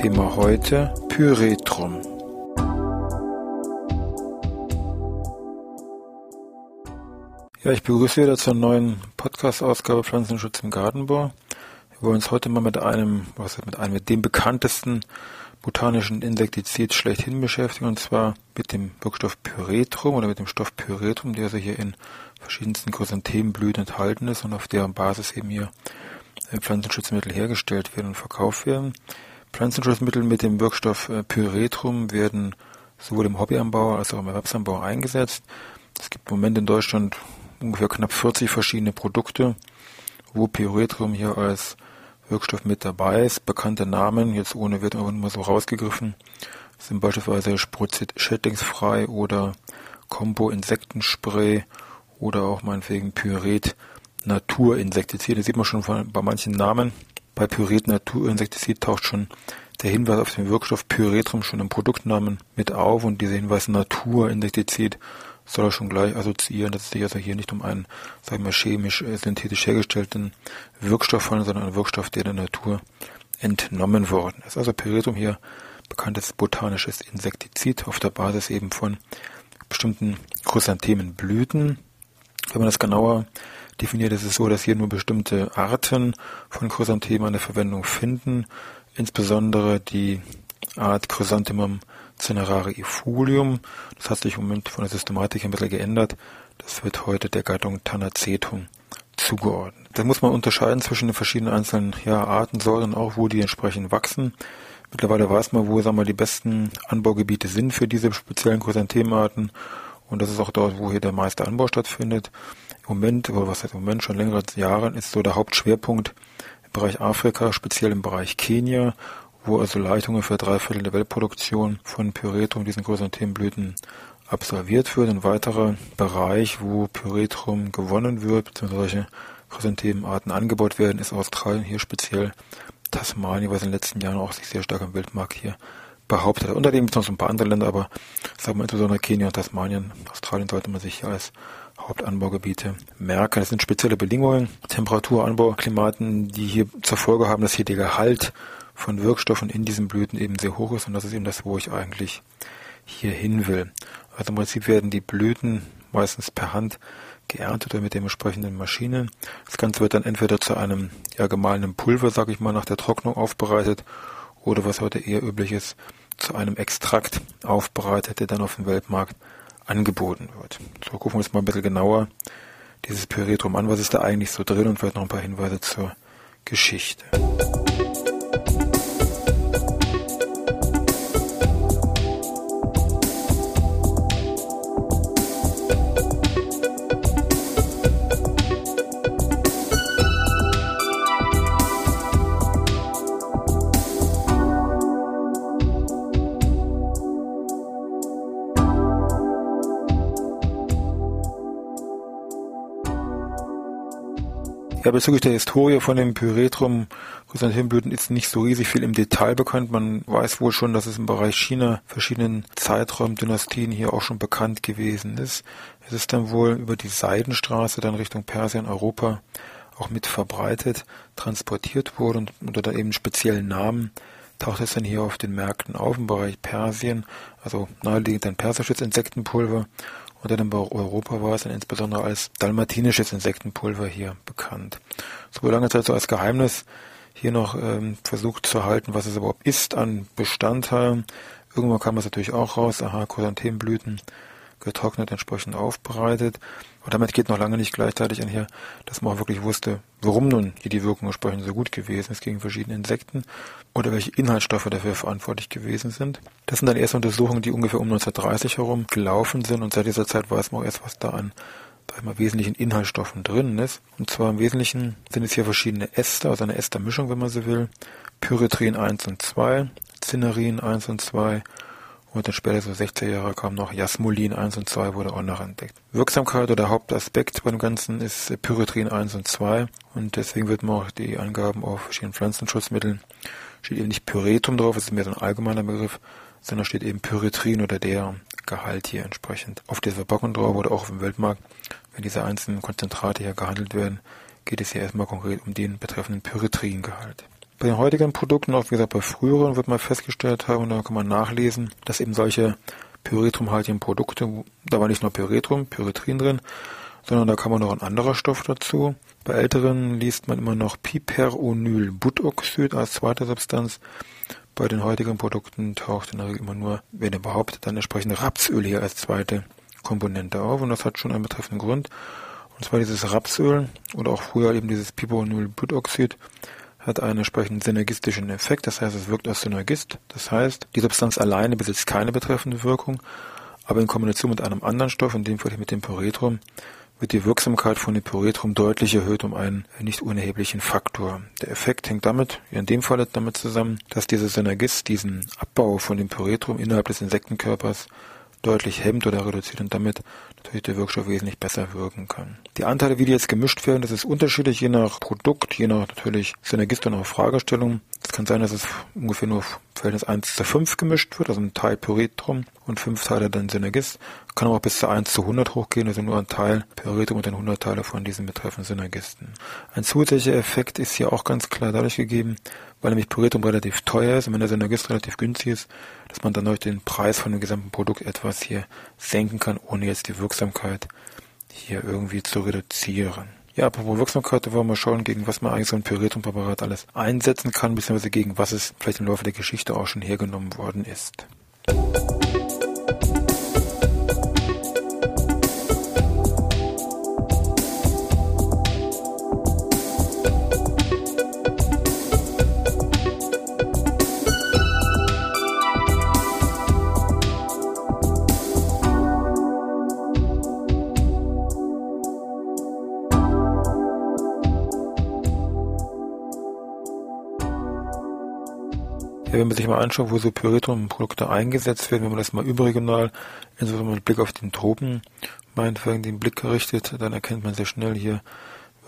Thema heute Pyretrum. Ja, ich begrüße wieder zur neuen Podcast-Ausgabe Pflanzenschutz im Gartenbau. Wir wollen uns heute mal mit einem, was mit einem, mit dem bekanntesten botanischen Insektizid schlechthin beschäftigen, und zwar mit dem Wirkstoff Pyretrum oder mit dem Stoff Pyretrum, der also hier in verschiedensten Chrysanthemenblüten enthalten ist und auf deren Basis eben hier Pflanzenschutzmittel hergestellt werden und verkauft werden. Pflanzenschutzmittel mit dem Wirkstoff äh, Pyretrum werden sowohl im Hobbyanbau als auch im Erwerbsanbau eingesetzt. Es gibt im Moment in Deutschland ungefähr knapp 40 verschiedene Produkte, wo Pyretrum hier als Wirkstoff mit dabei ist. Bekannte Namen, jetzt ohne wird aber nur so rausgegriffen, sind beispielsweise Spruzit schädlingsfrei oder Combo Insektenspray oder auch meinetwegen Pyret Naturinsektizid. Das sieht man schon bei manchen Namen. Bei Pyret Naturinsektizid taucht schon der Hinweis auf den Wirkstoff Pyretrum schon im Produktnamen mit auf und dieser Hinweis Naturinsektizid soll er schon gleich assoziieren, dass es sich also hier nicht um einen, sagen wir, chemisch, äh, synthetisch hergestellten Wirkstoff handelt, sondern einen Wirkstoff, der der Natur entnommen worden ist. Also Pyretrum hier bekanntes botanisches Insektizid auf der Basis eben von bestimmten Chrysanthemenblüten. Wenn man das genauer definiert ist es so, dass hier nur bestimmte Arten von Chrysanthemen eine Verwendung finden, insbesondere die Art Chrysanthemum Cinerare ifolium. Das hat sich im Moment von der Systematik ein bisschen geändert. Das wird heute der Gattung Tanacetum zugeordnet. Da muss man unterscheiden zwischen den verschiedenen einzelnen ja, Artensorten, auch wo die entsprechend wachsen. Mittlerweile weiß man, wo sagen wir, die besten Anbaugebiete sind für diese speziellen Chrysanthemenarten. Und das ist auch dort, wo hier der meiste Anbau stattfindet. Moment, oder was heißt im Moment, schon längere Jahre ist so der Hauptschwerpunkt im Bereich Afrika, speziell im Bereich Kenia, wo also Leitungen für drei Viertel der Weltproduktion von Pyretrum, diesen größeren Themenblüten, absolviert wird. Ein weiterer Bereich, wo Pyretrum gewonnen wird, beziehungsweise solche Chrysanthemenarten angebaut werden, ist Australien, hier speziell Tasmanien, was in den letzten Jahren auch sich sehr stark am Weltmarkt hier behauptet hat. Unter dem gibt es noch ein paar andere Länder, aber sagen wir insbesondere Kenia und Tasmanien, Australien sollte man sich hier als Hauptanbaugebiete merken. Das sind spezielle Bedingungen, Temperatur, Anbau, Klimaten, die hier zur Folge haben, dass hier der Gehalt von Wirkstoffen in diesen Blüten eben sehr hoch ist und das ist eben das, wo ich eigentlich hier hin will. Also im Prinzip werden die Blüten meistens per Hand geerntet oder mit den entsprechenden Maschinen. Das Ganze wird dann entweder zu einem ja, gemahlenen Pulver, sage ich mal, nach der Trocknung aufbereitet oder was heute eher üblich ist, zu einem Extrakt aufbereitet, der dann auf dem Weltmarkt angeboten wird. So gucken wir uns mal ein bisschen genauer dieses Pyretrum an. Was ist da eigentlich so drin und vielleicht noch ein paar Hinweise zur Geschichte. Ja, bezüglich der Historie von dem Pyretrum Chrysanthemenblüten ist nicht so riesig viel im Detail bekannt. Man weiß wohl schon, dass es im Bereich China verschiedenen Zeiträumen, Dynastien hier auch schon bekannt gewesen ist. Es ist dann wohl über die Seidenstraße dann Richtung Persien, Europa auch mit verbreitet, transportiert wurde und unter da eben speziellen Namen taucht es dann hier auf den Märkten auf im Bereich Persien, also naheliegend ein persisches Insektenpulver und dann in Europa war es dann insbesondere als dalmatinisches Insektenpulver hier bekannt. So lange Zeit so als Geheimnis hier noch ähm, versucht zu halten, was es überhaupt ist an Bestandteilen. Irgendwann kam es natürlich auch raus, aha, Chrysanthemenblüten getrocknet, entsprechend aufbereitet. Aber damit geht noch lange nicht gleichzeitig einher, dass man auch wirklich wusste, warum nun hier die Wirkung entsprechend so gut gewesen ist gegen verschiedene Insekten oder welche Inhaltsstoffe dafür verantwortlich gewesen sind. Das sind dann erste Untersuchungen, die ungefähr um 1930 herum gelaufen sind und seit dieser Zeit weiß man auch erst, was da an mal, wesentlichen Inhaltsstoffen drin ist. Und zwar im Wesentlichen sind es hier verschiedene Ester, also eine Estermischung, wenn man so will. Pyretrin 1 und 2, Cinnerin 1 und 2 und dann später, so 60er Jahre, kam noch Jasmolin 1 und 2, wurde auch noch entdeckt. Wirksamkeit oder Hauptaspekt bei dem Ganzen ist Pyretrin 1 und 2 und deswegen wird man auch die Angaben auf verschiedenen Pflanzenschutzmitteln, steht eben nicht Pyretum drauf, das ist mehr so ein allgemeiner Begriff, sondern steht eben Pyretrin oder der Gehalt hier entsprechend auf dieser Verpackung drauf oder auch auf dem Weltmarkt. Wenn diese einzelnen Konzentrate hier gehandelt werden, geht es hier erstmal konkret um den betreffenden Pyretrin-Gehalt. Bei den heutigen Produkten, auch wie gesagt bei früheren, wird man festgestellt haben, und da kann man nachlesen, dass eben solche pyretrumhaltigen Produkte, da war nicht nur Pyretrum, Pyretrin drin, sondern da kam noch ein anderer Stoff dazu. Bei älteren liest man immer noch Piperonylbutoxid als zweite Substanz. Bei den heutigen Produkten taucht in der Regel immer nur, wenn überhaupt, dann entsprechend Rapsöl hier als zweite Komponente auf und das hat schon einen betreffenden Grund. Und zwar dieses Rapsöl oder auch früher eben dieses Piperonylbutoxid hat einen entsprechenden synergistischen Effekt, das heißt, es wirkt als Synergist. Das heißt, die Substanz alleine besitzt keine betreffende Wirkung, aber in Kombination mit einem anderen Stoff, in dem Fall mit dem Pyretrum, wird die Wirksamkeit von dem Pyretrum deutlich erhöht um einen nicht unerheblichen Faktor. Der Effekt hängt damit, in dem Fall damit zusammen, dass dieser Synergist diesen Abbau von dem Pyretrum innerhalb des Insektenkörpers deutlich hemmt oder reduziert und damit natürlich der Wirkstoff wesentlich besser wirken kann. Die Anteile, wie die jetzt gemischt werden, das ist unterschiedlich, je nach Produkt, je nach natürlich Synergist und auch Fragestellung. Es kann sein, dass es ungefähr nur Verhältnis 1 zu 5 gemischt wird, also ein Teil Pyretrum und 5 Teile dann Synergist. Kann aber auch bis zu 1 zu 100 hochgehen, also nur ein Teil Pyretrum und dann 100 Teile von diesen betreffenden Synergisten. Ein zusätzlicher Effekt ist hier auch ganz klar dadurch gegeben, weil nämlich Pyretrum relativ teuer ist und wenn der Synergist relativ günstig ist, dass man dann durch den Preis von dem gesamten Produkt etwas hier senken kann, ohne jetzt die Wirksamkeit hier irgendwie zu reduzieren. Ja, apropos Wirksamkeit, da wollen wir schauen, gegen was man eigentlich so ein Pyretrum-Präparat alles einsetzen kann, beziehungsweise gegen was es vielleicht im Laufe der Geschichte auch schon hergenommen worden ist. Ja, wenn man sich mal anschaut, wo so Pyretrum-Produkte eingesetzt werden, wenn man das mal überregional, insbesondere mit Blick auf den Tropen, meinetwegen den Blick gerichtet, dann erkennt man sehr schnell, hier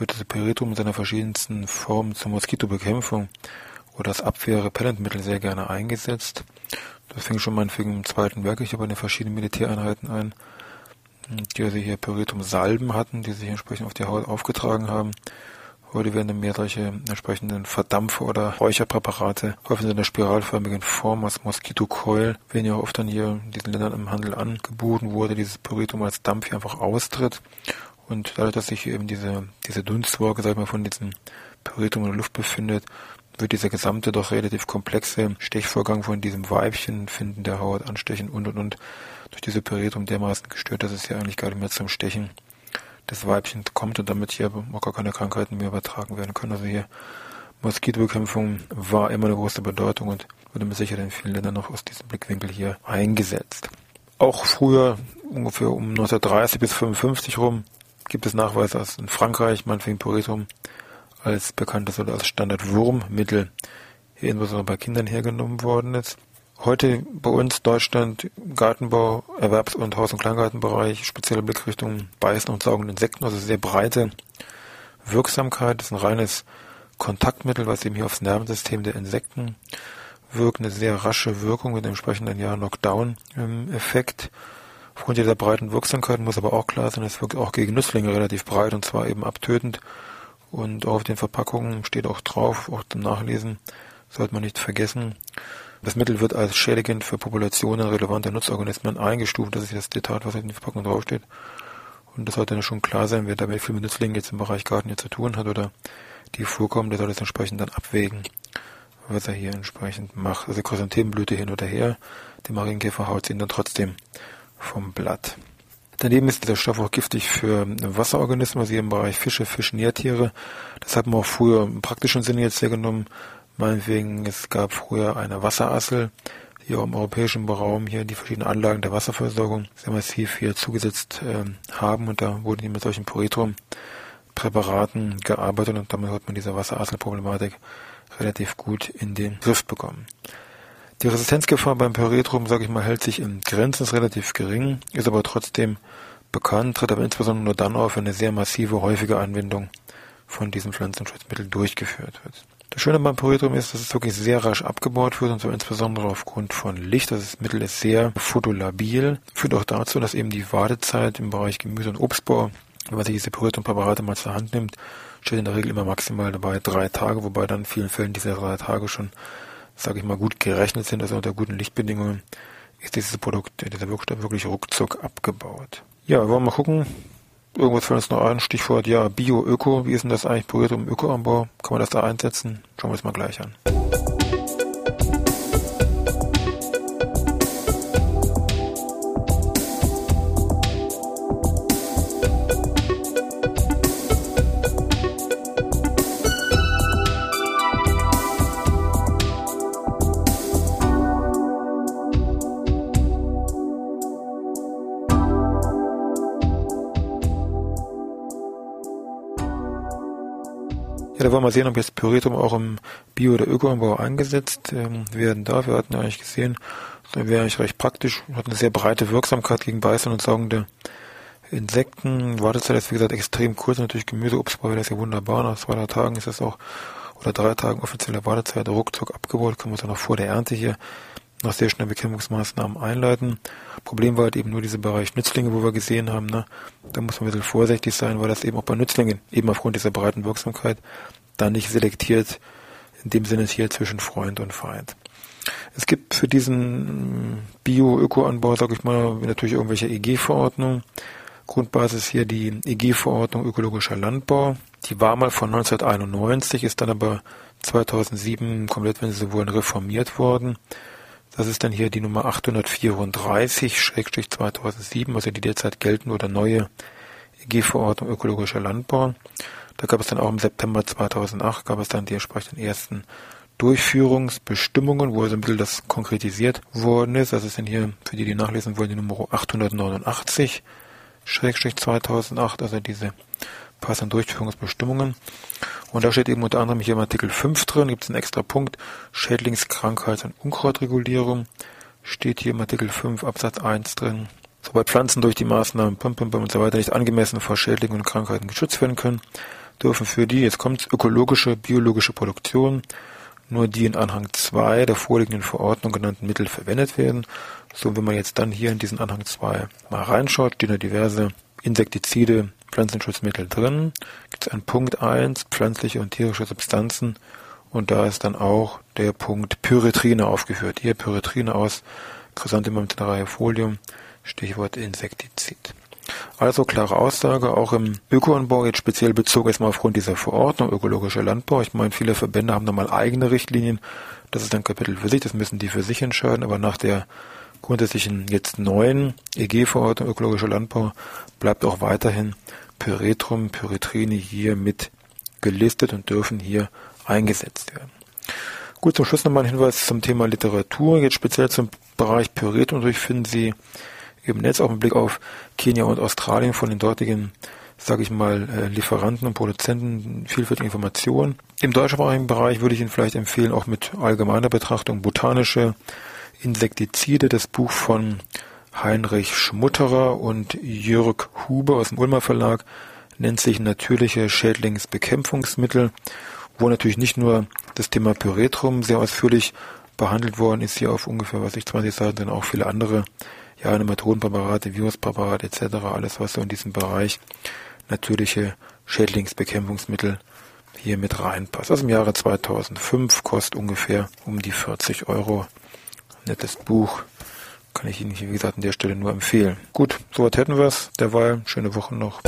wird das Pyretrum in seiner verschiedensten Form zur Moskitobekämpfung oder als Abwehr-Repellentmittel sehr gerne eingesetzt. Das fing schon meinetwegen im Zweiten Weltkrieg bei den verschiedenen Militäreinheiten ein, die also hier Pyretrum-Salben hatten, die sich entsprechend auf die Haut aufgetragen haben. Heute werden mehr solche entsprechenden Verdampfer oder Räucherpräparate, häufig in einer spiralförmigen Form als Mosquito Coil, werden ja oft dann hier in diesen Ländern im Handel angeboten, wo dieses Pyritum als Dampf hier einfach austritt. Und dadurch, dass sich eben diese, diese Dunstwolke, sag ich mal, von diesem Pyritum in der Luft befindet, wird dieser gesamte doch relativ komplexe Stechvorgang von diesem Weibchen, Finden der Haut, Anstechen und und und durch diese Pyretum dermaßen gestört, dass es ja eigentlich gar nicht mehr zum Stechen das Weibchen kommt und damit hier auch gar keine Krankheiten mehr übertragen werden können. Also hier Moskitobekämpfung war immer eine große Bedeutung und wurde mit Sicherheit in vielen Ländern noch aus diesem Blickwinkel hier eingesetzt. Auch früher, ungefähr um 1930 bis 55 rum, gibt es Nachweise, dass in Frankreich meinetwegen Puritum als bekanntes oder als Standardwurmmittel hier insbesondere bei Kindern hergenommen worden ist heute bei uns Deutschland Gartenbau, Erwerbs- und Haus- und Kleingartenbereich, spezielle Blickrichtung Beißen und Saugen Insekten, also sehr breite Wirksamkeit. Das ist ein reines Kontaktmittel, was eben hier aufs Nervensystem der Insekten wirkt. Eine sehr rasche Wirkung mit dem entsprechenden ja, Knockdown-Effekt. Aufgrund dieser breiten Wirksamkeit muss aber auch klar sein, es wirkt auch gegen Nützlinge relativ breit und zwar eben abtötend. Und auf den Verpackungen steht auch drauf, auch zum Nachlesen, sollte man nicht vergessen, das Mittel wird als schädigend für Populationen relevanter Nutzorganismen eingestuft. Das ist das Detail, was in der Verpackung draufsteht. Und das sollte dann schon klar sein, wer damit viel mit Nützlingen jetzt im Bereich Garten hier zu tun hat oder die vorkommen, der soll das entsprechend dann abwägen, was er hier entsprechend macht. Also Chrysanthemenblüte hin oder her, die Marienkäfer haut sie dann trotzdem vom Blatt. Daneben ist dieser Stoff auch giftig für Wasserorganismen, also hier im Bereich Fische, Fischnährtiere. Das hat man auch früher im praktischen Sinne jetzt sehr genommen Meinetwegen, es gab früher eine Wasserassel, die auch im europäischen Raum hier die verschiedenen Anlagen der Wasserversorgung sehr massiv hier zugesetzt äh, haben und da wurden die mit solchen Puretrum-Präparaten gearbeitet und damit hat man diese Wasserasselproblematik relativ gut in den Griff bekommen. Die Resistenzgefahr beim Pyretrum, sage ich mal, hält sich in Grenzen, ist relativ gering, ist aber trotzdem bekannt, tritt aber insbesondere nur dann auf, wenn eine sehr massive, häufige Anwendung von diesem Pflanzenschutzmittel durchgeführt wird. Das Schöne beim Pyretrum ist, dass es wirklich sehr rasch abgebaut wird und zwar insbesondere aufgrund von Licht. Das Mittel ist sehr fotolabil, führt auch dazu, dass eben die Wartezeit im Bereich Gemüse- und Obstbau, wenn man sich diese Pyretrum-Präparate mal zur Hand nimmt, steht in der Regel immer maximal dabei drei Tage, wobei dann in vielen Fällen diese drei Tage schon, sage ich mal, gut gerechnet sind, also unter guten Lichtbedingungen ist dieses Produkt, dieser Wirkstoff wirklich ruckzuck abgebaut. Ja, wollen wir mal gucken. Irgendwas fällt uns noch ein. Stichwort, ja, Bio, Öko. Wie ist denn das eigentlich berührt im Ökoanbau? Kann man das da einsetzen? Schauen wir uns mal gleich an. Ja, da wollen wir sehen, ob jetzt Pyretum auch im Bio- oder Ökoanbau eingesetzt ähm, werden darf. Wir hatten ja eigentlich gesehen, das wäre eigentlich recht praktisch, hat eine sehr breite Wirksamkeit gegen beißende und saugende Insekten. Wartezeit ist wie gesagt extrem kurz, natürlich Gemüse, wäre das ja wunderbar. Nach zwei, drei Tagen ist das auch, oder drei Tagen offizielle Wartezeit, ruckzuck abgebaut, können wir uns ja noch vor der Ernte hier noch sehr schnell Bekämpfungsmaßnahmen einleiten. Problem war halt eben nur dieser Bereich Nützlinge, wo wir gesehen haben, ne, da muss man ein bisschen vorsichtig sein, weil das eben auch bei Nützlingen, eben aufgrund dieser breiten Wirksamkeit, dann nicht selektiert, in dem Sinne hier zwischen Freund und Feind. Es gibt für diesen Bio-Öko-Anbau, sage ich mal, natürlich irgendwelche EG-Verordnungen. Grundbasis hier die EG-Verordnung ökologischer Landbau. Die war mal von 1991, ist dann aber 2007 komplett, wenn Sie so wollen, reformiert worden. Das ist dann hier die Nummer 834-2007, also die derzeit geltende oder neue EG-Verordnung ökologischer Landbau. Da gab es dann auch im September 2008 gab es dann die entsprechenden ersten Durchführungsbestimmungen, wo also ein bisschen das konkretisiert worden ist. Das ist dann hier, für die, die nachlesen wollen, die Nummer 889 2008, also diese passenden Durchführungsbestimmungen. Und da steht eben unter anderem hier im Artikel 5 drin, gibt es einen extra Punkt, Schädlingskrankheits- und Unkrautregulierung, steht hier im Artikel 5 Absatz 1 drin. Sobald Pflanzen durch die Maßnahmen pum, pum, pum und so weiter nicht angemessen vor Schädlingen und Krankheiten geschützt werden können, dürfen für die, jetzt kommt ökologische, biologische Produktion, nur die in Anhang 2 der vorliegenden Verordnung genannten Mittel verwendet werden. So, wenn man jetzt dann hier in diesen Anhang 2 mal reinschaut, stehen da diverse Insektizide, Pflanzenschutzmittel drin. Gibt es einen Punkt 1, pflanzliche und tierische Substanzen. Und da ist dann auch der Punkt Pyretrine aufgeführt. Hier Pyretrine aus Chrysanthemum tetrahefolium, Stichwort Insektizid. Also klare Aussage, auch im Ökoanbau, jetzt speziell bezogen erstmal aufgrund dieser Verordnung, ökologischer Landbau. Ich meine, viele Verbände haben da mal eigene Richtlinien. Das ist ein Kapitel für sich, das müssen die für sich entscheiden, aber nach der grundsätzlichen jetzt neuen EG-Verordnung ökologischer Landbau bleibt auch weiterhin Pyretrum, Pyretrine hier mit gelistet und dürfen hier eingesetzt werden. Gut, zum Schluss nochmal ein Hinweis zum Thema Literatur. Jetzt speziell zum Bereich Pyretrum. Natürlich finden Sie im Netz auch einen Blick auf Kenia und Australien von den dortigen, sage ich mal, äh, Lieferanten und Produzenten vielfältige Informationen. Im deutschsprachigen Bereich würde ich Ihnen vielleicht empfehlen, auch mit allgemeiner Betrachtung botanische Insektizide, das Buch von Heinrich Schmutterer und Jörg Huber aus dem Ulmer Verlag nennt sich natürliche Schädlingsbekämpfungsmittel, wo natürlich nicht nur das Thema Pyretrum sehr ausführlich behandelt worden ist, hier auf ungefähr, was ich 20 Seiten, sondern auch viele andere, ja, Nematodenpräparate, Viruspräparate etc., alles was so in diesem Bereich natürliche Schädlingsbekämpfungsmittel hier mit reinpasst. Also im Jahre 2005 kostet ungefähr um die 40 Euro. Nettes Buch. Kann ich Ihnen, wie gesagt, an der Stelle nur empfehlen. Gut, soweit hätten wir es. Derweil, schöne Woche noch.